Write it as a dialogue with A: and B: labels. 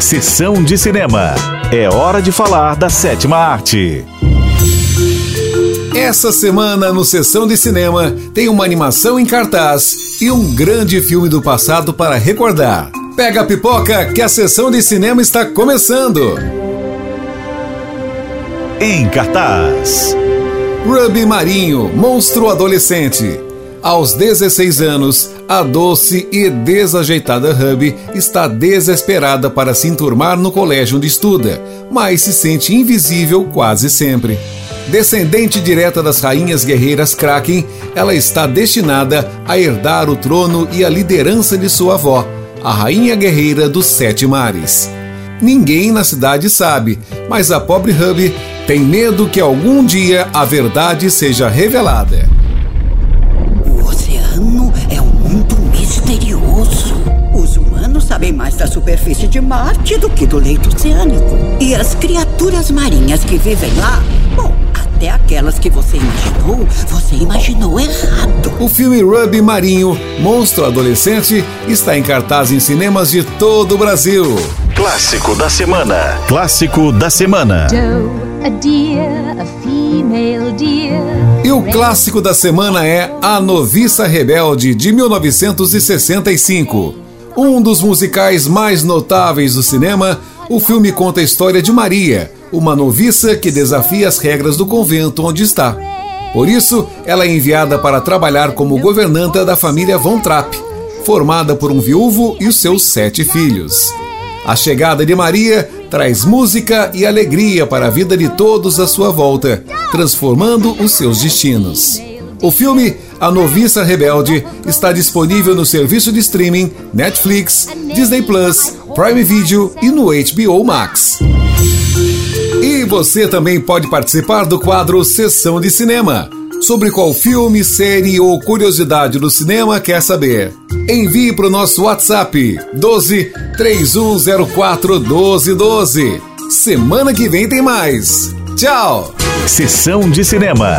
A: Sessão de cinema. É hora de falar da sétima arte.
B: Essa semana no Sessão de Cinema tem uma animação em cartaz e um grande filme do passado para recordar. Pega a pipoca que a sessão de cinema está começando.
A: Em cartaz.
B: Ruby Marinho, monstro adolescente. Aos 16 anos, a doce e desajeitada Ruby está desesperada para se enturmar no colégio onde estuda, mas se sente invisível quase sempre. Descendente direta das rainhas guerreiras Kraken, ela está destinada a herdar o trono e a liderança de sua avó, a rainha guerreira dos Sete Mares. Ninguém na cidade sabe, mas a pobre Ruby tem medo que algum dia a verdade seja revelada.
C: Os humanos sabem mais da superfície de Marte do que do leito oceânico. E as criaturas marinhas que vivem lá, bom, até aquelas que você imaginou, você imaginou errado.
B: O filme Ruby Marinho, Monstro Adolescente, está em cartaz em cinemas de todo o Brasil.
A: Clássico da semana. Clássico da semana.
D: a
B: E o clássico da semana é A Noviça Rebelde, de 1965. Um dos musicais mais notáveis do cinema, o filme conta a história de Maria, uma noviça que desafia as regras do convento onde está. Por isso, ela é enviada para trabalhar como governanta da família Von Trapp, formada por um viúvo e os seus sete filhos. A chegada de Maria traz música e alegria para a vida de todos à sua volta, transformando os seus destinos. O filme A Noviça Rebelde está disponível no serviço de streaming Netflix, Disney Plus, Prime Video e no HBO Max. E você também pode participar do quadro Sessão de Cinema. Sobre qual filme, série ou curiosidade do cinema quer saber? Envie para o nosso WhatsApp 12 3104 1212. Semana que vem tem mais. Tchau!
A: Sessão de cinema.